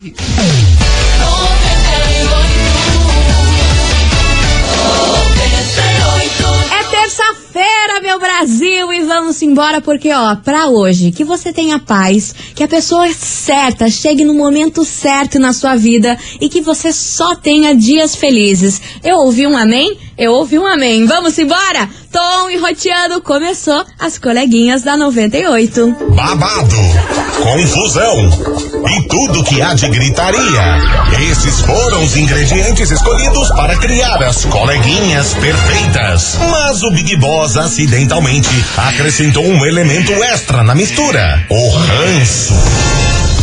É terça-feira, meu Brasil, e vamos embora porque, ó, pra hoje, que você tenha paz, que a pessoa certa chegue no momento certo na sua vida e que você só tenha dias felizes. Eu ouvi um amém? Eu ouvi um amém. Vamos embora? Tom e Roteando começou as coleguinhas da 98. babado, confusão e tudo que há de gritaria. Esses foram os ingredientes escolhidos para criar as coleguinhas perfeitas. Mas o Big Boss acidentalmente acrescentou um elemento extra na mistura: o ranço.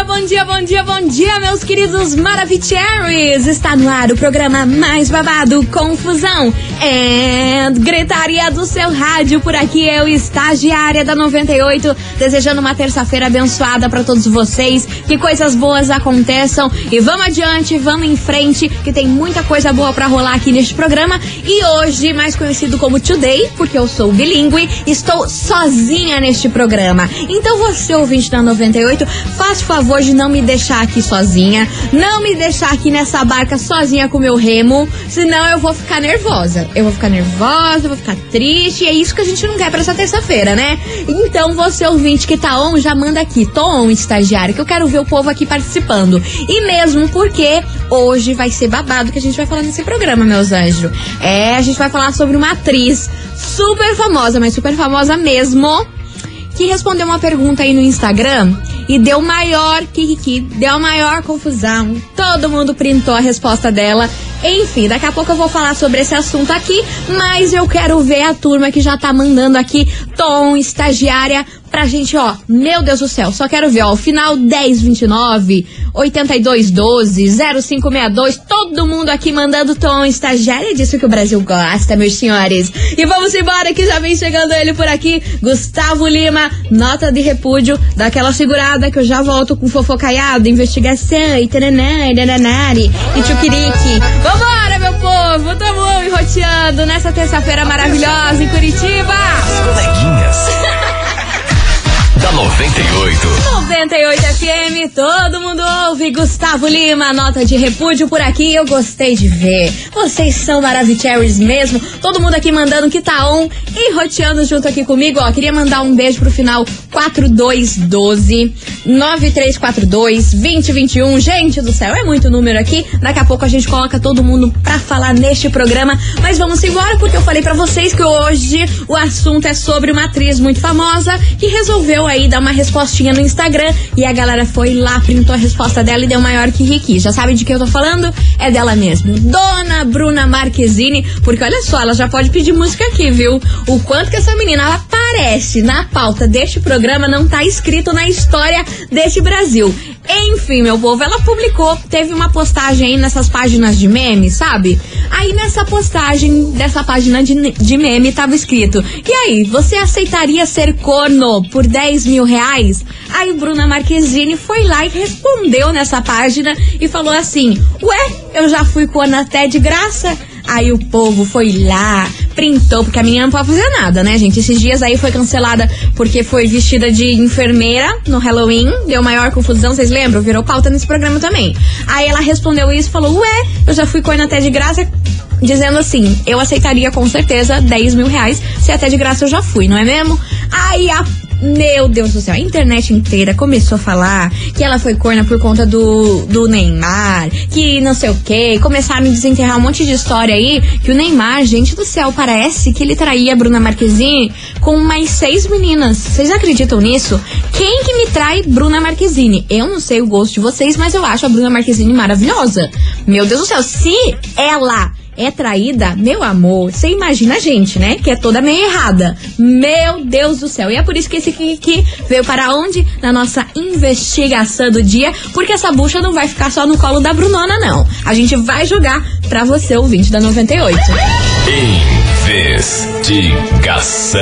dia, bom dia, bom dia, bom dia, meus queridos Maravicheries! Está no ar o programa mais babado, Confusão e Gritaria do seu rádio. Por aqui eu, estagiária da 98, desejando uma terça-feira abençoada para todos vocês, que coisas boas aconteçam e vamos adiante, vamos em frente, que tem muita coisa boa para rolar aqui neste programa. E hoje, mais conhecido como Today, porque eu sou bilíngue, estou sozinha neste programa. Então você, ouvinte da 98, faz favor de não me deixar aqui sozinha, não me deixar aqui nessa barca sozinha com meu remo, senão eu vou ficar nervosa. Eu vou ficar nervosa, eu vou ficar triste, e é isso que a gente não quer pra essa terça-feira, né? Então você, ouvinte que tá on, já manda aqui, tô on, estagiário, que eu quero ver o povo aqui participando. E mesmo porque hoje vai ser babado que a gente vai falar nesse programa, meus anjos. É, a gente vai falar sobre uma atriz super famosa, mas super famosa mesmo que respondeu uma pergunta aí no Instagram e deu maior kikiki, deu maior confusão. Todo mundo printou a resposta dela. Enfim, daqui a pouco eu vou falar sobre esse assunto aqui, mas eu quero ver a turma que já tá mandando aqui, Tom, estagiária, pra gente, ó, meu Deus do céu, só quero ver, ó, o final 1029, 8212, 0562, todo mundo aqui mandando tom estagiária, é disso que o Brasil gosta, meus senhores. E vamos embora que já vem chegando ele por aqui, Gustavo Lima, nota de repúdio, daquela segurada que eu já volto com fofocaiado, investigação e tananá, nananari, e tchuquirique. Vambora, meu povo, tamo enroteando nessa terça-feira maravilhosa em Curitiba. As coleguinhas. Da 98. 98 FM, todo mundo ouve. Gustavo Lima, nota de repúdio por aqui. Eu gostei de ver. Vocês são maravilhosos mesmo. Todo mundo aqui mandando que tá on e roteando junto aqui comigo. Ó, queria mandar um beijo pro final 4212 9342 2021. Gente do céu, é muito número aqui. Daqui a pouco a gente coloca todo mundo pra falar neste programa. Mas vamos embora porque eu falei pra vocês que hoje o assunto é sobre uma atriz muito famosa que resolveu aí dar uma respostinha no Instagram e a galera foi lá, printou a resposta dela e deu maior que Ricky. Já sabe de que eu tô falando? É dela mesmo. Dona Bruna Marquezine, porque olha só, ela já pode pedir música aqui, viu? O quanto que essa menina aparece na pauta deste programa não tá escrito na história deste Brasil. Enfim, meu povo, ela publicou, teve uma postagem aí nessas páginas de meme, sabe? Aí nessa postagem dessa página de, de meme tava escrito: E aí, você aceitaria ser corno por 10 mil reais? Aí Bruna Marquezine foi lá e respondeu nessa página e falou assim: Ué, eu já fui corno até de graça. Aí o povo foi lá, printou, porque a menina não pode fazer nada, né, gente? Esses dias aí foi cancelada porque foi vestida de enfermeira no Halloween, deu maior confusão, vocês lembram? Virou pauta nesse programa também. Aí ela respondeu isso falou: Ué, eu já fui corno até de graça. Dizendo assim, eu aceitaria com certeza 10 mil reais, se até de graça eu já fui, não é mesmo? Aí a meu Deus do céu, a internet inteira começou a falar que ela foi corna por conta do, do Neymar, que não sei o que, começaram a desenterrar um monte de história aí, que o Neymar, gente do céu, parece que ele traía a Bruna Marquezine com mais seis meninas. Vocês acreditam nisso? Quem que me trai Bruna Marquezine? Eu não sei o gosto de vocês, mas eu acho a Bruna Marquezine maravilhosa. Meu Deus do céu, se ela é traída, meu amor, você imagina a gente, né? Que é toda meio errada. Meu Deus do céu. E é por isso que esse aqui veio para onde? Na nossa investigação do dia, porque essa bucha não vai ficar só no colo da Brunona, não. A gente vai jogar pra você, ouvinte da 98. Investigação.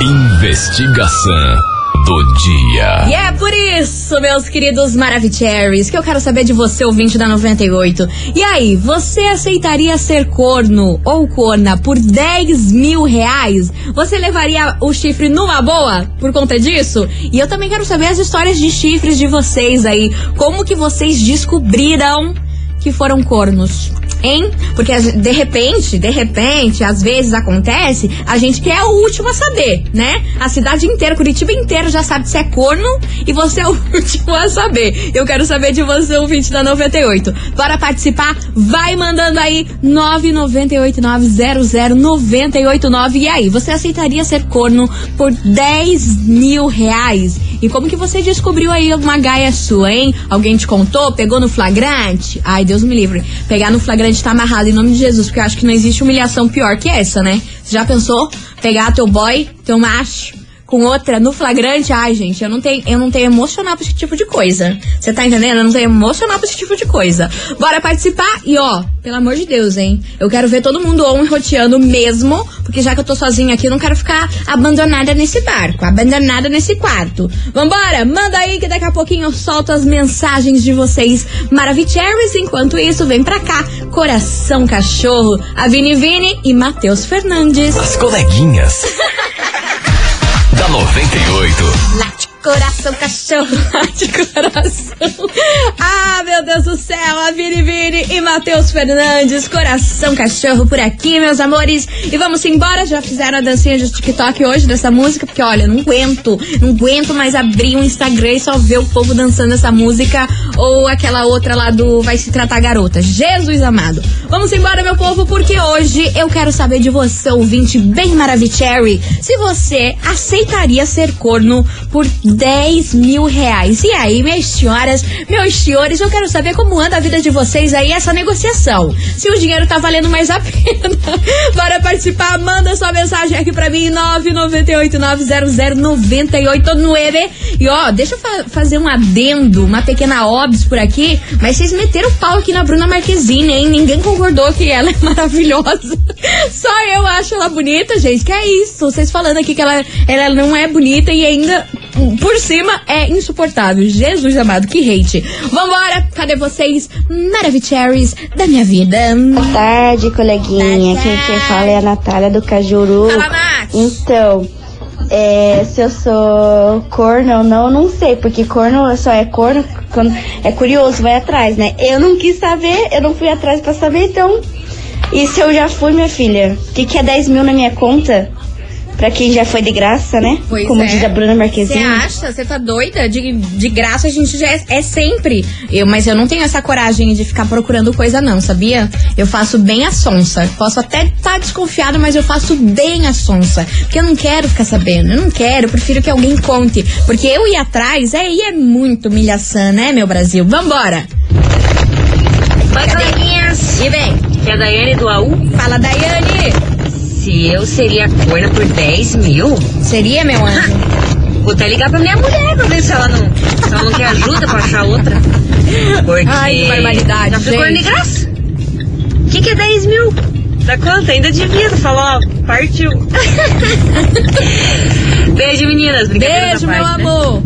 Investigação do dia. E é por isso, meus queridos Maravicheries, que eu quero saber de você, ouvinte da 98. E aí, você aceitaria ser corno ou corna por 10 mil reais? Você levaria o chifre numa boa por conta disso? E eu também quero saber as histórias de chifres de vocês aí. Como que vocês descobriram que foram cornos? Hein? Porque de repente, de repente, às vezes acontece, a gente que é o último a saber, né? A cidade inteira, Curitiba inteira já sabe se é corno e você é o último a saber. Eu quero saber de você, o 20 da 98. Bora participar? Vai mandando aí 998900989. E aí, você aceitaria ser corno por 10 mil reais? E como que você descobriu aí uma gaia sua, hein? Alguém te contou? Pegou no flagrante? Ai, me livre. Pegar no flagrante tá amarrado em nome de Jesus, porque eu acho que não existe humilhação pior que essa, né? Você já pensou? Pegar teu boy, teu macho, com outra no flagrante, ai, gente, eu não tenho, eu não tenho emocional pra esse tipo de coisa. Você tá entendendo? Eu não tenho emocional pra esse tipo de coisa. Bora participar e ó, pelo amor de Deus, hein? Eu quero ver todo mundo on roteando mesmo, porque já que eu tô sozinha aqui, eu não quero ficar abandonada nesse barco, abandonada nesse quarto. Vambora, manda aí que daqui a pouquinho eu solto as mensagens de vocês Maravicheries. Enquanto isso, vem pra cá, Coração Cachorro, a Vini Vini e Matheus Fernandes. As coleguinhas. da 98. Late coração, cachorro, late coração. Ah, meu Deus do céu, a Vini Vini e Matheus Fernandes, coração, cachorro por aqui, meus amores. E vamos embora, já fizeram a dancinha de TikTok hoje dessa música, porque olha, não aguento, não aguento mais abrir um Instagram e só ver o povo dançando essa música ou aquela outra lá do Vai Se Tratar Garota. Jesus amado. Vamos embora, meu povo, porque hoje eu quero saber de você, ouvinte bem maravicherry, se você aceitaria ser corno por 10 mil reais. E aí, minhas senhoras, meus senhores, eu quero saber como anda a vida de vocês aí, essa negociação. Se o dinheiro tá valendo mais a pena. Bora participar, manda sua mensagem aqui pra mim, 998-900-989. E ó, deixa eu fa fazer um adendo, uma pequena óbvio por aqui, mas vocês meteram pau aqui na Bruna Marquezine, hein? Ninguém concordou que ela é maravilhosa. Só eu acho ela bonita, gente. Que é isso? Vocês falando aqui que ela, ela não é bonita e ainda por cima é insuportável. Jesus amado, que hate. Vambora, cadê vocês? Maravicheries da minha vida. Boa tarde, coleguinha. Boa Quem tarde. quem fala é a Natália do Cajuru. Fala, Nath. Então, é, se eu sou corno ou não, eu não sei, porque corno só é corno quando é curioso, vai atrás, né? Eu não quis saber, eu não fui atrás pra saber, então. E se eu já fui, minha filha? O que, que é 10 mil na minha conta? Pra quem já foi de graça, né? Pois Como é. diz a Bruna Você Marquezine. acha? Você tá doida? De, de graça a gente já é, é sempre. Eu, mas eu não tenho essa coragem de ficar procurando coisa, não, sabia? Eu faço bem a sonsa. Posso até estar desconfiada, mas eu faço bem a sonsa. Porque eu não quero ficar sabendo. Eu não quero, eu prefiro que alguém conte. Porque eu ir atrás, aí é muito humilhação, né, meu Brasil? Vambora! Oi, coleguinhas. E vem, Que é a Daiane do AU. fala, Daiane! Se eu seria corna por 10 mil, Seria, meu anjo? vou até ligar pra minha mulher pra ver se ela não, se ela não quer ajuda pra achar outra. Porque. Ai, que barbaridade, Já corna de graça. O que, que é 10 mil? Dá quanto? Ainda devia falar, ó, partiu. Beijo, meninas. Beijo, à meu parte, né? amor!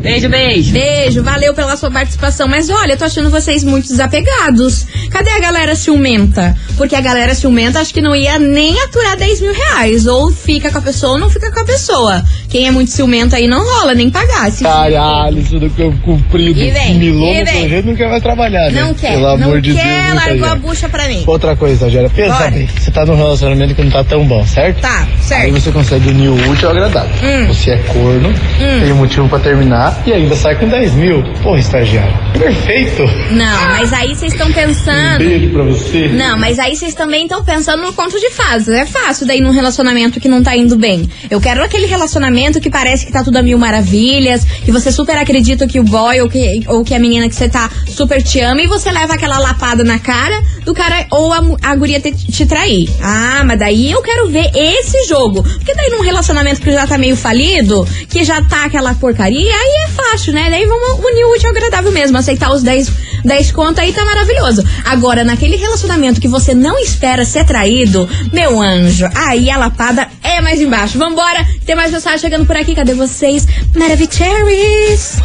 Beijo, beijo. Beijo, valeu pela sua participação. Mas olha, eu tô achando vocês muito desapegados. Cadê a galera ciumenta? Porque a galera ciumenta acho que não ia nem aturar 10 mil reais. Ou fica com a pessoa ou não fica com a pessoa. Quem é muito ciumento aí não rola nem pagar. Se Caralho, isso do campo comprido, E vem, milou e vem. projeto, não quer mais trabalhar, né? não quer, Pelo amor não de quer, Deus, largou a bucha pra mim. Outra coisa, Estagiária, pensa Bora. bem, você tá num relacionamento que não tá tão bom, certo? Tá, Aí certo. você consegue unir o útil ao agradável. Hum. Você é corno, tem um motivo pra terminar e ainda sai com 10 mil. Porra, estagiário. Perfeito. Não, mas aí vocês estão Um pensando. beijo pra você. Não, mas aí vocês também estão pensando no conto de fases. É fácil daí num relacionamento que não tá indo bem. Eu quero aquele relacionamento que parece que tá tudo a mil maravilhas, que você super acredita que o boy ou que, ou que a menina que você tá super te ama e você leva aquela lapada na cara do cara ou a, a guria te, te trair. Ah, mas daí eu quero ver esse jogo. Porque daí num relacionamento que já tá meio falido, que já tá aquela porcaria, aí é fácil, né? Daí vamos unir o útil ao agradável mesmo, aceitar os 10 10 conto aí tá maravilhoso. Agora, naquele relacionamento que você não espera ser traído, meu anjo, aí a lapada é mais embaixo. Vambora, tem mais mensagem chegando por aqui. Cadê vocês? Maravicheries!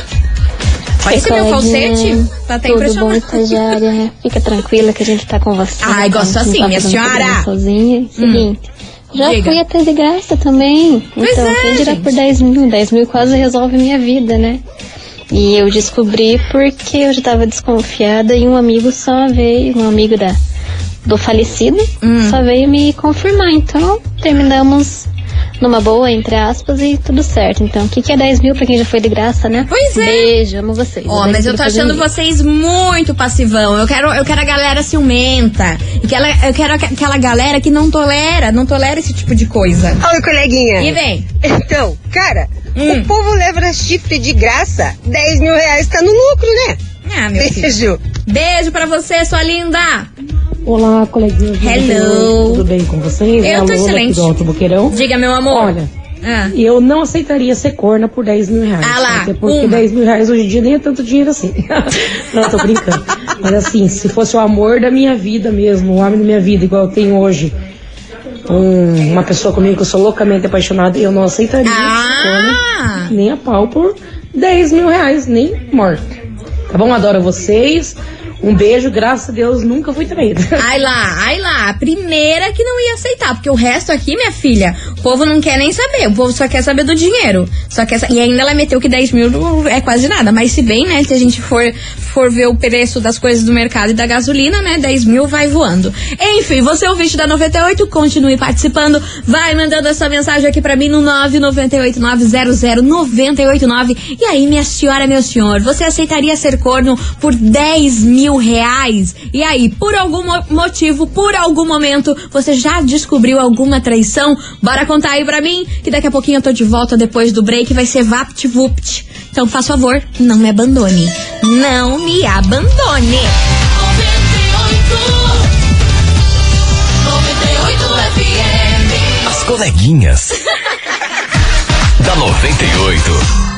Esse meu falsete. Tá até Tudo bom, estagiária? Fica tranquila que a gente tá com você. Ai, gosto assim, tá minha senhora. Sozinha. Seguinte, já Diga. fui até de graça também. Pois então, é, quem dirá gente. por 10 mil? 10 mil quase resolve minha vida, né? E eu descobri porque eu já tava desconfiada e um amigo só veio, um amigo da, do falecido, Hum. só veio me confirmar. Então, terminamos numa boa, entre aspas, e tudo certo. Então, o que, que é 10 mil pra quem já foi de graça, né? Pois é. Beijo, amo vocês. Ó, Adoro mas eu tô achando isso. vocês muito passivão. Eu quero, eu quero a galera ciumenta. E que ela- eu quero aqu- aquela galera que não tolera, não tolera esse tipo de coisa. Oi, coleguinha. E vem. Então, cara, Hum. o povo leva chifre de graça. 10 mil reais tá no lucro, né? Ah, meu filho. Beijo. Beijo pra você, sua linda. Olá, coleguinhas. do Hello. 98, Tudo bem com vocês? Eu tô Alô, excelente. daqui do Alto Boqueirão. Diga, meu amor. Olha, Ah. eu não aceitaria ser corna por 10 mil reais. Ah lá, Até porque uma. 10 mil reais hoje em dia nem é tanto dinheiro assim. não, tô brincando. Mas assim, se fosse o amor da minha vida mesmo, o homem da minha vida, igual eu tenho hoje, um- uma pessoa comigo que eu sou loucamente apaixonada, eu não aceitaria Ah! nem a pau por 10 mil reais, nem morta. Tá bom? Adoro vocês. Um beijo, graças a Deus, nunca fui traída. Ai lá, ai lá. A primeira que não ia aceitar, porque o resto aqui, minha filha, o povo não quer nem saber. O povo só quer saber do dinheiro. Só quer E ainda ela meteu que 10 mil é quase nada. Mas se bem, né, se a gente for, for ver o preço das coisas do mercado e da gasolina, né, 10 mil vai voando. Enfim, você é ouvinte da 98, continue participando. Vai mandando essa mensagem aqui pra mim no 998900989. E aí, minha senhora, meu senhor, você aceitaria ser corno por 10 mil reais? E aí, por algum mo- motivo, por algum momento, você já descobriu alguma traição? Bora contar aí pra mim, que daqui a pouquinho eu tô de volta depois do break, vai ser VaptVupt. Então, faz favor, não me abandone. Não me abandone. As coleguinhas. da 98.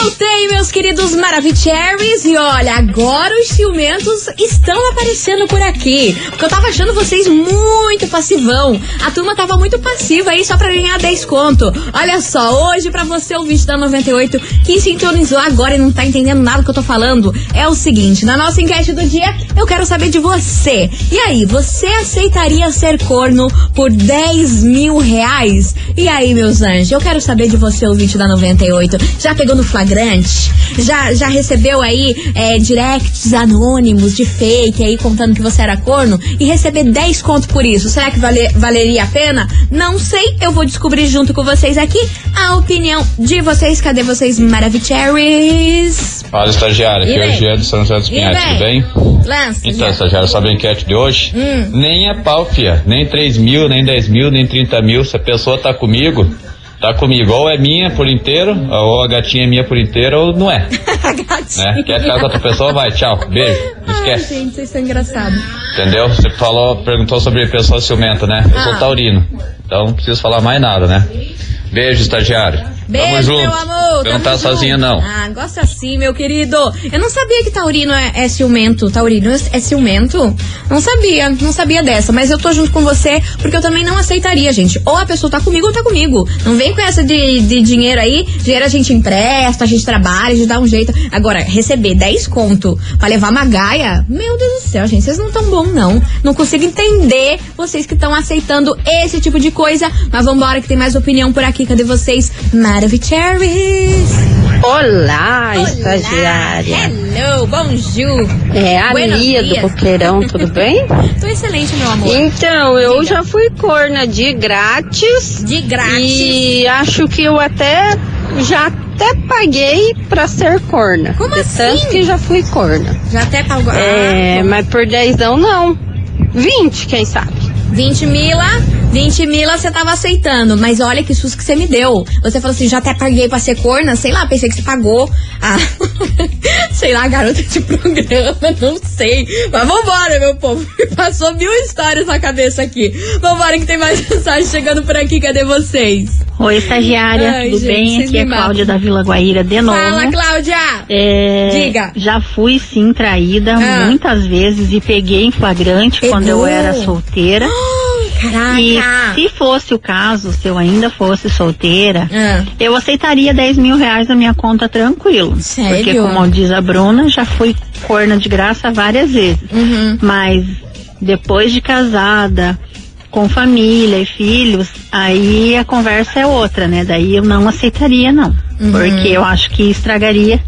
Voltei, meus queridos Maravicheries. E olha, agora os ciumentos estão aparecendo por aqui. Porque eu tava achando vocês muito passivão. A turma tava muito passiva aí só pra ganhar 10 conto. Olha só, hoje pra você, ouvinte da 98, que sintonizou agora e não tá entendendo nada que eu tô falando, é o seguinte: na nossa enquete do dia, eu quero saber de você. E aí, você aceitaria ser corno por 10 mil reais? E aí, meus anjos, eu quero saber de você, ouvinte da 98. Já pegou no flagrante? Já, já recebeu aí é, directs anônimos de fake aí contando que você era corno? E receber 10 conto por isso? Será que vale- valeria a pena? Não sei, eu vou descobrir junto com vocês aqui a opinião de vocês. Cadê vocês, Maravicheries? Fala, estagiário. E Aqui é vem? o Jean do São José dos Pinhais, tudo bem? Lança. Então, já. estagiário, sabe a enquete de hoje? Hum. Nem é pau, fia. Nem 3 mil, nem 10 mil, nem 30 mil. Se a pessoa tá comigo, tá comigo. Ou é minha por inteiro, ou a gatinha é minha por inteiro, ou não é. Gatinho. Né? Quer ficar com outra pessoa, vai, tchau, beijo. Não Ai, esquece. gente, vocês são engraçados. Entendeu? Você falou, perguntou sobre pessoa ciumenta, né? Eu Ah. sou taurino. Então não preciso falar mais nada, né? Beijo, estagiário. Beijo, meu amor. Você não tá junto. sozinha, não. Ah, gosta assim, meu querido. Eu não sabia que taurino é, é ciumento. Taurino é, é ciumento? Não sabia, não sabia dessa. Mas eu tô junto com você porque eu também não aceitaria, gente. Ou a pessoa tá comigo ou tá comigo. Não vem com essa de, de dinheiro aí. Dinheiro a gente empresta, a gente trabalha, a gente dá um jeito. Agora, receber 10 conto pra levar uma gaia, meu Deus do céu, gente, vocês não tão bom, não. Não consigo entender vocês que estão aceitando esse tipo de coisa. Mas vambora que tem mais opinião por aqui. Cadê vocês? Maravicheries. Olá, Olá, estagiária. Hello, bonjour. É a Buenos Lia do dias. Boqueirão, tudo bem? Tô excelente, meu amor. Então, eu Diga. já fui corna de grátis. De grátis. E acho que eu até já até paguei pra ser corna. Como de assim? Tanto que já fui corna. Já até pagou. É, Ah, mas por dezão não. 20, quem sabe? 20 mila, 20 mila você tava aceitando, mas olha que susto que você me deu. Você falou assim, já até paguei pra ser corna, sei lá, pensei que você pagou a, sei lá, garota de programa, não sei. Mas vambora, meu povo, passou mil histórias na cabeça aqui. Vambora que tem mais mensagem chegando por aqui, cadê vocês? Oi, estagiária, Ai, tudo gente, bem? Aqui é. Cláudia da Vila Guaíra de novo. Fala, Cláudia! É, Diga. Já fui sim traída Ah. muitas vezes e peguei em flagrante quando eu Pegou? era solteira. Caraca! E se fosse o caso, se eu ainda fosse solteira, Ah. eu aceitaria 10 mil reais na minha conta tranquilo. Sério? Porque, como diz a Bruna, já fui corna de graça várias vezes. Uhum. Mas depois de casada, com família e filhos, aí a conversa é outra, né? Daí eu não aceitaria, não. Uhum. Porque eu acho que estragaria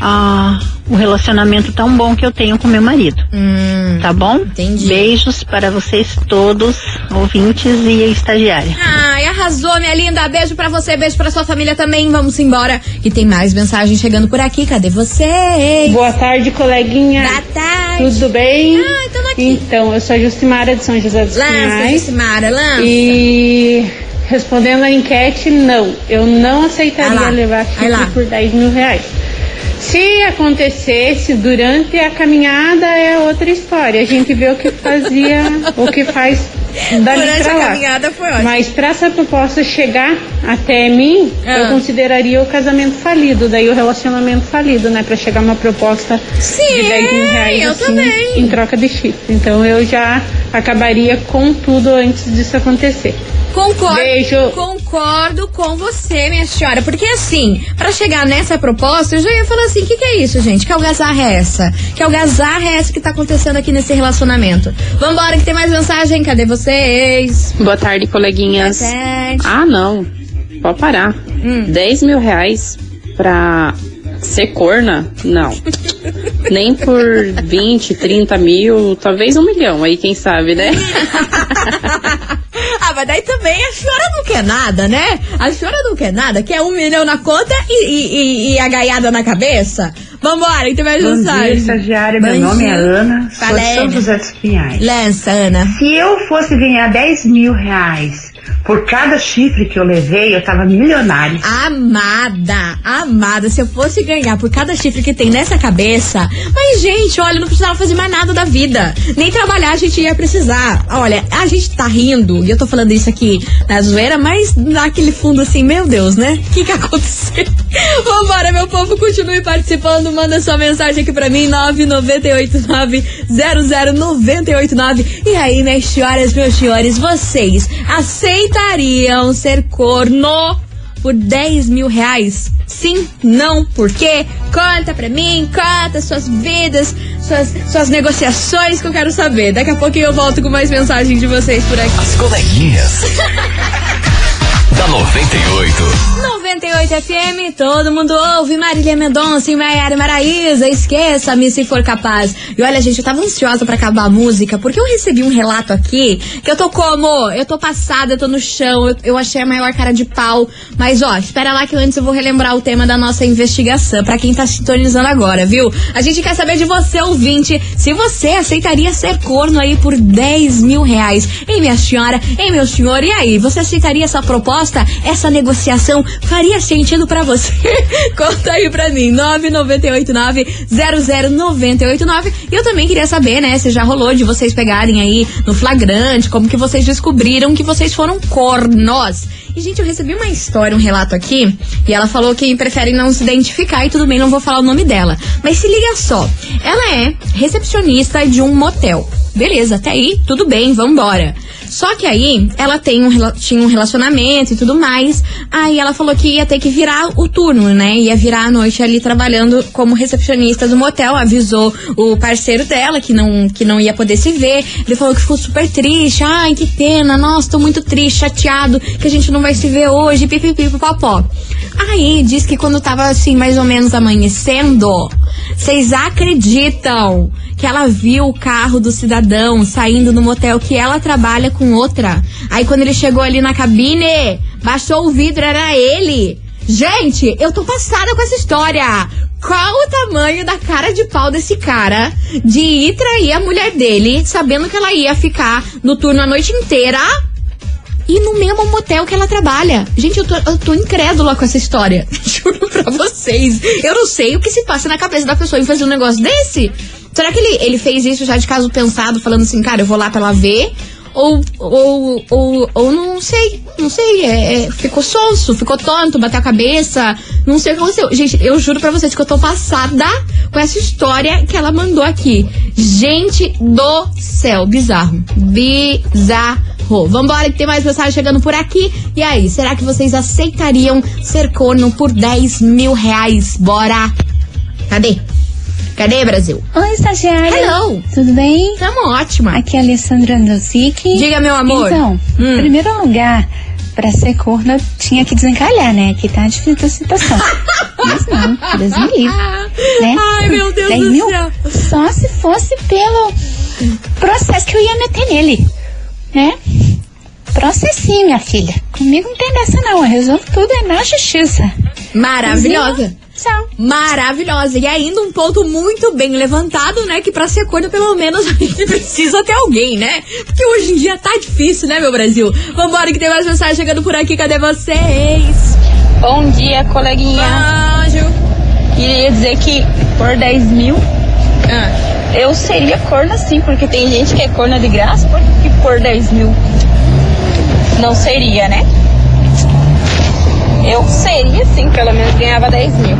ah, o relacionamento tão bom que eu tenho com meu marido. Hum, Tá bom? entendi. Beijos para vocês todos, ouvintes e estagiária. Ai, arrasou, minha linda. Beijo pra você, beijo pra sua família também. Vamos embora. Que tem mais mensagem chegando por aqui. Cadê vocês? Boa tarde, coleguinha. Boa tarde. Tudo bem? Ai, tamo aqui. Então, eu sou a Justimara de São José dos Lança, Pinhais. Jucimara, lança. E respondendo a enquete, não. Eu não aceitaria levar chifre por 10 mil reais. Se acontecesse durante a caminhada é outra história. A gente vê o que fazia, o que faz dali Durante a lá. caminhada foi ótimo. Mas para essa proposta chegar até mim, Ah. eu consideraria o casamento falido, daí o relacionamento falido, né? Para chegar uma proposta Sim, de 10 mil reais assim, também. em troca de chifre. Então eu já acabaria com tudo antes disso acontecer. Concordo, Beijo. concordo com você, minha senhora. Porque assim, pra chegar nessa proposta, eu já ia falar assim: o que, que é isso, gente? Que algazarra é essa? Que algazarra é essa que tá acontecendo aqui nesse relacionamento? Vambora, que tem mais mensagem. Cadê vocês? Boa tarde, coleguinhas. Boa tarde. Ah, não. Pode parar. Hum. 10 mil reais pra ser corna? Não. Nem por 20, 30 mil, talvez um milhão. Aí quem sabe, né? mas daí também a senhora não quer nada, né? A senhora não quer nada, quer um milhão na conta e, e- e- e a gaiada na cabeça? Vambora, que tem mais Bom mensagem. dia, estagiária. Meu Bom nome é dia. Ana, sou de São. José dos Pinhais. Lança, Ana. Se eu fosse ganhar 10 mil reais por cada chifre que eu levei, eu tava milionário. Amada, amada, se eu fosse ganhar por cada chifre que tem nessa cabeça. Mas, gente, olha, não precisava fazer mais nada da vida. Nem trabalhar a gente ia precisar. Olha, a gente tá rindo, e eu tô falando isso aqui na zoeira, mas naquele fundo assim, meu Deus, né? O que que aconteceu? Vambora, meu povo, continue participando. Manda sua mensagem aqui pra mim, 998900989. E aí, minhas senhoras, meus senhores, vocês aceitariam ser corno? por 10 mil reais? Sim, não, por quê? Conta pra mim, conta suas vidas, suas, suas negociações que eu quero saber. Daqui a pouquinho eu volto com mais mensagens de vocês por aqui. As coleguinhas. da 98. 98 FM, todo mundo ouve. Marília Mendonça e Maiara Maraíza. Esqueça-me se for capaz. E olha, gente, eu tava ansiosa pra acabar a música, porque eu recebi um relato aqui que eu tô como? Eu tô passada, eu tô no chão, eu, eu achei a maior cara de pau. Mas ó, espera lá que antes eu vou relembrar o tema da nossa investigação, pra quem tá sintonizando agora, viu? A gente quer saber de você, ouvinte, se você aceitaria ser corno aí por 10 mil reais. Ei, minha senhora, ei, meu senhor, e aí? Você aceitaria essa proposta? Essa negociação faria sentido pra você? Conta aí pra mim, 998900989. E eu também queria saber, né, se já rolou de vocês pegarem aí no flagrante, como que vocês descobriram que vocês foram cornos. E, gente, eu recebi uma história, um relato aqui, e ela falou que prefere não se identificar e tudo bem, não vou falar o nome dela. Mas se liga só, ela é recepcionista de um motel. Beleza, até aí, tudo bem, vambora. Só que aí, ela tem um, tinha um relacionamento e tudo mais. Aí ela falou que ia ter que virar o turno, né? Ia virar a noite ali trabalhando como recepcionista do motel. Avisou o parceiro dela que não, que não ia poder se ver. Ele falou que ficou super triste. Ai, que pena. Nossa, tô muito triste, chateado que a gente não vai se ver hoje. Pipipi, popó. Aí diz que quando tava assim, mais ou menos amanhecendo, vocês acreditam que ela viu o carro do cidadão saindo no motel que ela trabalha com outra? Aí quando ele chegou ali na cabine, baixou o vidro, era ele. Gente, eu tô passada com essa história. qual o tamanho da cara de pau desse cara de ir trair a mulher dele, sabendo que ela ia ficar no turno a noite inteira e no mesmo motel que ela trabalha. Gente, eu tô, eu tô incrédula com essa história. Juro pra vocês. Eu não sei o que se passa na cabeça da pessoa em fazer um negócio desse. Será que ele, ele fez isso já de caso pensado, falando assim, cara, eu vou lá pra ela ver? Ou, ou, ou, ou não sei, não sei, é, é, ficou sonso, ficou tonto, bateu a cabeça, não sei o que aconteceu. Gente, eu juro pra vocês que eu tô passada com essa história que ela mandou aqui. Gente do céu, bizarro, bizarro. Vambora que tem mais mensagem chegando por aqui. E aí, será que vocês aceitariam ser corno por 10 mil reais? Bora! Cadê? Cadê, Brasil? Oi, estagiária. Hello. Tudo bem? Tamo ótima. Aqui é a Alessandra Andosic. Diga, meu amor. Então, Hum. em primeiro lugar, pra ser corno, eu tinha que desencalhar, né? Que tá difícil a situação. Mas não, Deus me livre. Né? Ai, meu Deus 10 do mil, céu. Só se fosse pelo processo que eu ia meter nele, né? Processinho, minha filha. Comigo não tem dessa não, eu resolvo tudo é na justiça. Maravilhosa. Tchau. Maravilhosa. E ainda um ponto muito bem levantado, né? Que pra ser corno, pelo menos, a gente precisa ter alguém, né? Porque hoje em dia tá difícil, né, meu Brasil? Vambora que tem mais mensagem chegando por aqui. Cadê vocês? Bom dia, coleguinha. Anjo. Queria dizer que por 10 mil Ah. eu seria corna sim, porque tem gente que é corna de graça, por que por 10 mil não seria, né? Eu seria sim, pelo menos ganhava 10 mil.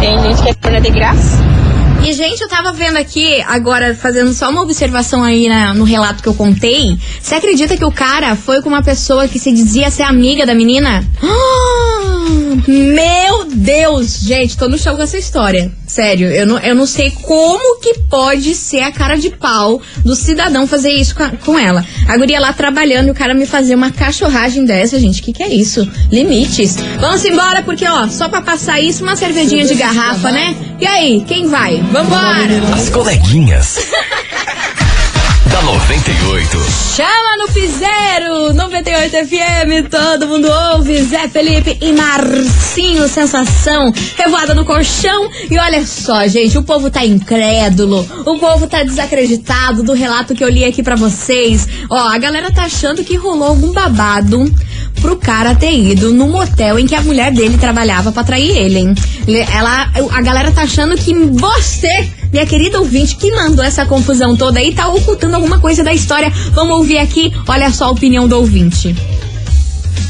Tem gente que é corna de graça. E, gente, eu tava vendo aqui, agora, fazendo só uma observação aí na- no relato que eu contei. Você acredita que o cara foi com uma pessoa que se dizia ser amiga da menina? Meu Deus! Gente, tô no chão com essa história. Sério, eu não, eu não sei como que pode ser a cara de pau do cidadão fazer isso com, a- com ela. A guria lá trabalhando e o cara me fazer uma cachorragem dessa, gente. Que que é isso? Limites. Vamos embora, porque, ó, só pra passar isso, uma cervejinha de garrafa, né? E aí, quem vai? Vambora! As coleguinhas. da 98. Chama no Piseiro 98 FM, todo mundo ouve. Zé Felipe e Marcinho, sensação, revoada no colchão. E olha só, gente, o povo tá incrédulo, o povo tá desacreditado do relato que eu li aqui pra vocês. Ó, a galera tá achando que rolou algum babado pro cara ter ido no motel em que a mulher dele trabalhava pra trair ele, hein? Ela, a galera tá achando que você, minha querida ouvinte, que mandou essa confusão toda aí, tá ocultando alguma coisa da história. Vamos ouvir aqui, olha só a opinião do ouvinte.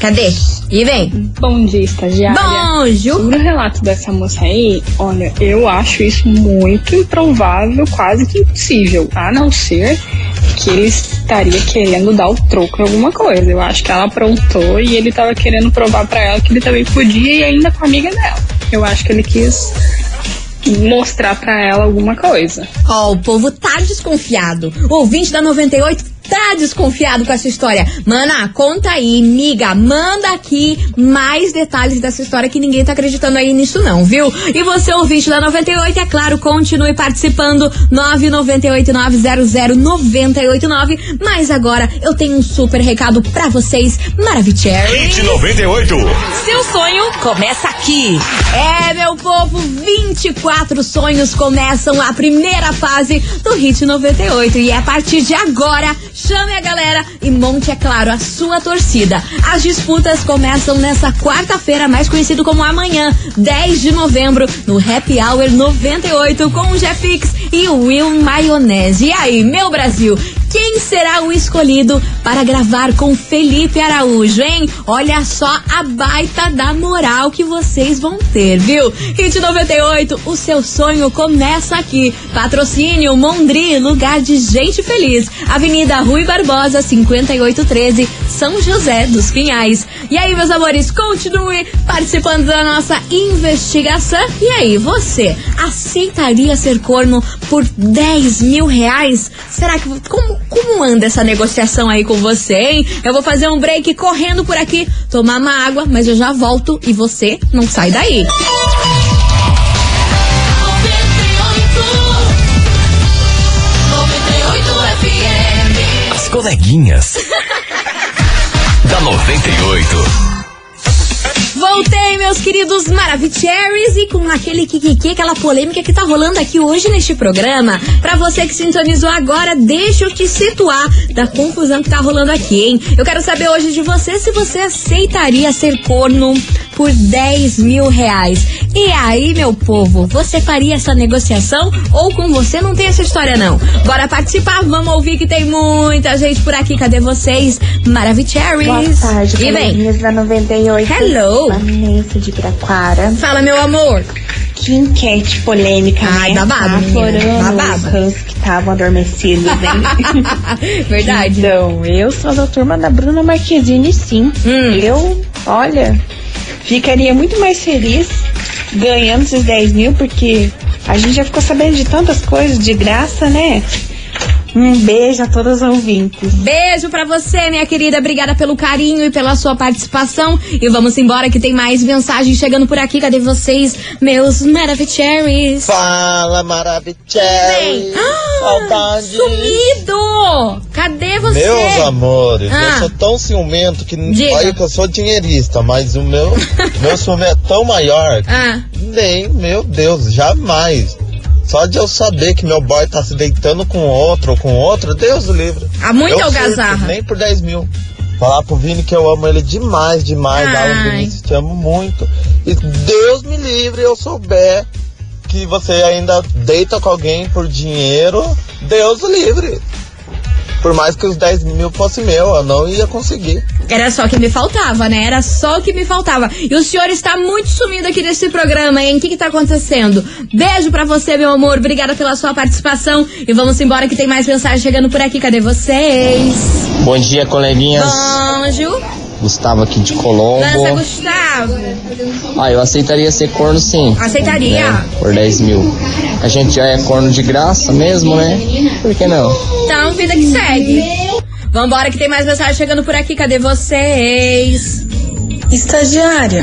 Cadê? E vem. Bom dia, estagiária. Bonjour. Sobre o relato dessa moça aí, olha, eu acho isso muito improvável, quase que impossível. A não ser que ele estaria querendo dar o troco em alguma coisa. Eu acho que ela aprontou e ele tava querendo provar pra ela que ele também podia e ainda com a amiga dela. Eu acho que ele quis mostrar pra ela alguma coisa. Ó, o povo tá desconfiado. O ouvinte da 98 tá desconfiado com essa história. Mana, conta aí, miga, manda aqui mais detalhes dessa história que ninguém tá acreditando aí nisso não, viu? E você, ouvinte da 98, é claro, continue participando. 998900989. Mas agora eu tenho um super recado pra vocês, Maravicherry. Hit 98. Seu sonho começa aqui. É, meu povo, 24 sonhos começam a primeira fase do Hit 98. E é a partir de agora, chame a galera e monte, é claro, a sua torcida. As disputas começam nessa quarta-feira, mais conhecido como amanhã, 10 de novembro, no Happy Hour 98, com o Jeffix e o Will Maionese. E aí, meu Brasil? Quem será o escolhido para gravar com Felipe Araújo, hein? Olha só a baita da moral que vocês vão ter, viu? Hit 98, o seu sonho começa aqui. Patrocínio Mondri, lugar de gente feliz. Avenida Rui Barbosa, 5813, São José dos Pinhais. E aí, meus amores, continue participando da nossa investigação. E aí, você aceitaria ser corno por 10 mil reais? Será que. Como, como anda essa negociação aí com você, hein? Eu vou fazer um break correndo por aqui, tomar uma água, mas eu já volto e você não sai daí. As coleguinhas. da 98. Voltei, meus queridos Maravicheries, e com aquele kikiki, aquela polêmica que tá rolando aqui hoje neste programa. Pra você que sintonizou agora, deixa eu te situar da confusão que tá rolando aqui, hein? Eu quero saber hoje de você se você aceitaria ser corno por 10 mil reais. E aí, meu povo, você faria essa negociação ou com você não tem essa história, não? Bora participar, vamos ouvir que tem muita gente por aqui. Cadê vocês? Maravicheries. Boa tarde, E coleguinhas da 98. Hello. Vanessa de Piraquara. Fala, meu amor. Que enquete polêmica, Ai, né? babado, Tá aflorando babado. os rãs que estavam adormecidos, hein? Verdade. Então, eu sou da turma da Bruna Marquezine, sim. Hum. Eu, olha, ficaria muito mais feliz ganhando esses 10 mil, porque a gente já ficou sabendo de tantas coisas de graça, né? Um beijo a todas as ouvintes. Beijo pra você, minha querida. Obrigada pelo carinho e pela sua participação. E vamos embora que tem mais mensagens chegando por aqui. Cadê vocês, meus Maravicheries? Fala, Maravicherry! Saudade! Sumido! Cadê você? Meus amores, Ah. eu sou tão ciumento que Diga. olha que eu sou dinheirista, mas o meu, meu ciúme é tão maior que Ah. nem, meu Deus, jamais. Só de eu saber que meu boy tá se deitando com outro ou com outro, Deus o livre. Há muita Eu surto, algazarra. Nem por 10 mil. Falar pro Vini que eu amo ele demais, demais. Alan Ai. Vinícius, te amo muito. E Deus me livre eu souber que você ainda deita com alguém por dinheiro, Deus o livre. Por mais que os 10 mil fosse meu, eu não ia conseguir. Era só o que me faltava, né? Era só o que me faltava. E o senhor está muito sumido aqui nesse programa, hein? O que que tá acontecendo? Beijo pra você, meu amor. Obrigada pela sua participação. E vamos embora que tem mais mensagem chegando por aqui. Cadê vocês? Bom dia, coleguinhas. Bonjour. Gustavo aqui de Colombo. Lança, Gustavo. Ah, eu aceitaria ser corno sim. Aceitaria? Né, Por 10 mil. A gente já é corno de graça mesmo, né? Por que não? Então, vida que segue. Vambora que tem mais mensagem chegando por aqui. Cadê vocês? Estagiária.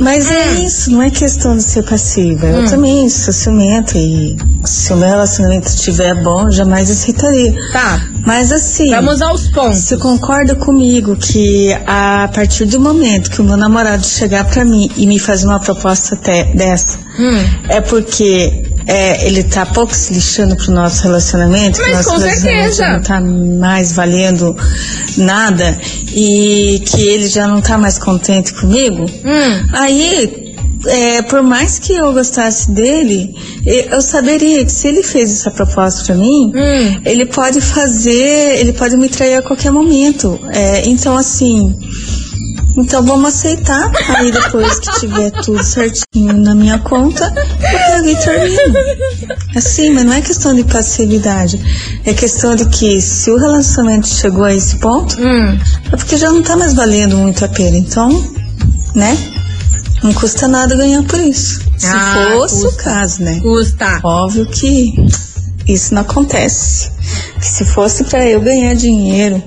Mas é isso, não é questão de ser passiva. Hum. Eu também sou ciumento e se o meu relacionamento estiver bom, jamais aceitaria. Tá. Mas assim. Vamos aos pontos. Você concorda comigo que a partir do momento que o meu namorado chegar pra mim e me fazer uma proposta até dessa, Hum. é porque é, ele tá pouco se lixando pro nosso relacionamento, Mas nosso com relacionamento certeza. não tá mais valendo nada e que ele já não tá mais contente comigo, Hum. aí, é, por mais que eu gostasse dele, eu saberia que se ele fez essa proposta pra mim, Hum. ele pode fazer, ele pode me trair a qualquer momento. É, então, assim. Então vamos aceitar. Aí depois que tiver tudo certinho na minha conta, eu pego e termino. Assim, mas não é questão de passividade. É questão de que se o relacionamento chegou a esse ponto, Hum. é porque já não tá mais valendo muito a pena. Então, né? Não custa nada ganhar por isso. Se Ah, fosse custa. o caso, né? Custa. Óbvio que isso não acontece. Se fosse pra eu ganhar dinheiro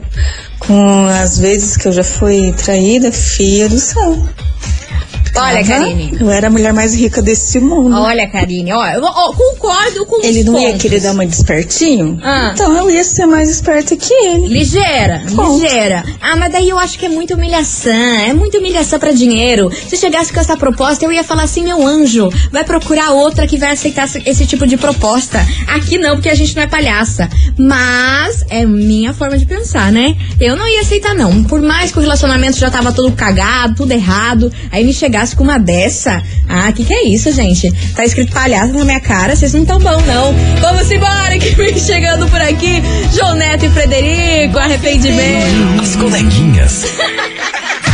com as vezes que eu já fui traída, filha do céu. Olha, Karine. Eu era a mulher mais rica desse mundo. Olha, Karine, ó, eu ó, concordo com Ele não ia pontos. querer dar uma despertinho? Ah. Então eu ia ser mais esperta que ele. Ligeira, Ponto. ligeira. Ah, mas daí eu acho que é muita humilhação. É muita humilhação pra dinheiro. Se chegasse com essa proposta, eu ia falar assim, meu anjo, vai procurar outra que vai aceitar esse- tipo de proposta. Aqui não, porque a gente não é palhaça. Mas é minha forma de pensar, né? Eu não ia aceitar, não. Por mais que o relacionamento já tava todo cagado, tudo errado, aí me com uma dessa. Ah, que que é isso, gente? Tá escrito palhaço na minha cara, vocês não tão bom, não. Vamos embora, que vem chegando por aqui. João Neto e Frederico, arrependimento. As coleguinhas.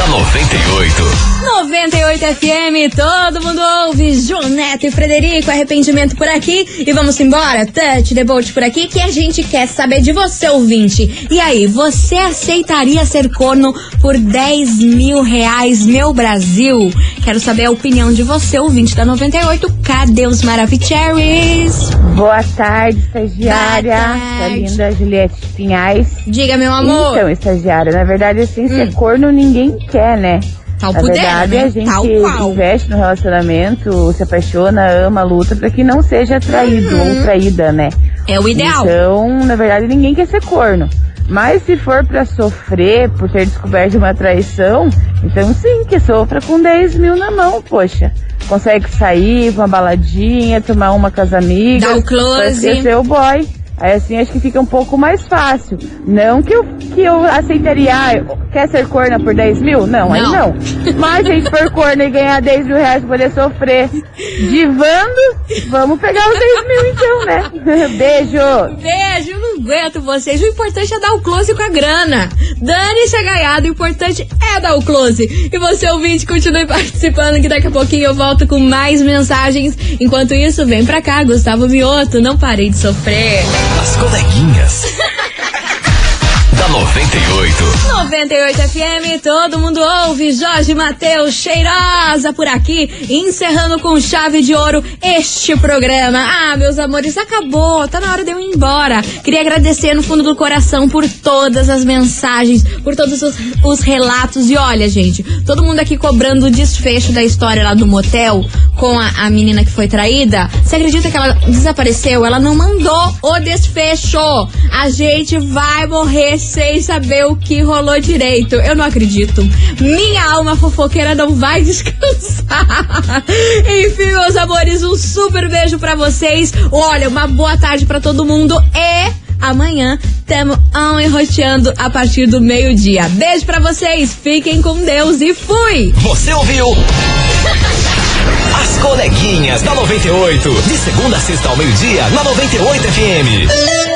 da 98. 98 FM, todo mundo ouve. João Neto e Frederico, arrependimento por aqui. E vamos embora, Touch the Bolt por aqui, que a gente quer saber de você, ouvinte. E aí, você aceitaria ser corno por 10 mil reais, meu Brasil? Quero saber a opinião de você, ouvinte da 98. Cadê os Maravicheries? Boa tarde, estagiária. Boa tarde. A linda Juliette Pinhais. Diga, meu amor. Então, estagiária, na verdade, assim, ser corno ninguém quer, né? Tal na verdade, né? a gente Tal qual. investe no relacionamento, se apaixona, ama, luta pra que não seja traído Uhum. ou traída, né? É o ideal. Então, na verdade, ninguém quer ser corno. Mas se for pra sofrer por ter descoberto uma traição, então sim, que sofra com 10 mil na mão, poxa. Consegue sair, pra uma baladinha, tomar uma com as amigas. Dá o close. Vai esquecer o boy. Aí assim acho que fica um pouco mais fácil. Não que eu, que eu aceitaria, ah, quer ser corna por 10 mil? Não, aí Não. não. Mas se a gente for corna e ganhar 10 mil reais pra poder sofrer divando, vamos pegar os 10 mil então, né? Beijo! Beijo, não aguento vocês. O importante é dar o close com a grana. Dane-se a gaiada, o importante é dar o close. E você, ouvinte, continue participando, que daqui a pouquinho eu volto com mais mensagens. Enquanto isso, vem pra cá, Gustavo Mioto. Não parei de sofrer. As coleguinhas. da 98. 98 FM, todo mundo ouve. Jorge Matheus, cheirosa por aqui, encerrando com chave de ouro este programa. Ah, meus amores, acabou, tá na hora de eu ir embora. Queria agradecer no fundo do coração por todas as mensagens, por todos os, os relatos. E olha, gente, todo mundo aqui cobrando o desfecho da história lá do motel com a, a menina que foi traída. Você acredita que ela desapareceu? Ela não mandou o desfecho. A gente vai morrer sem saber o que rolou direito. Eu não acredito. Minha alma fofoqueira não vai descansar. Enfim, meus amores, um super beijo pra vocês. Olha, uma boa tarde pra todo mundo e amanhã tamo on e roteando a partir do meio-dia. Beijo pra vocês, fiquem com Deus e fui! Você ouviu? As coleguinhas da 98. De segunda a sexta ao meio-dia, na 98 FM.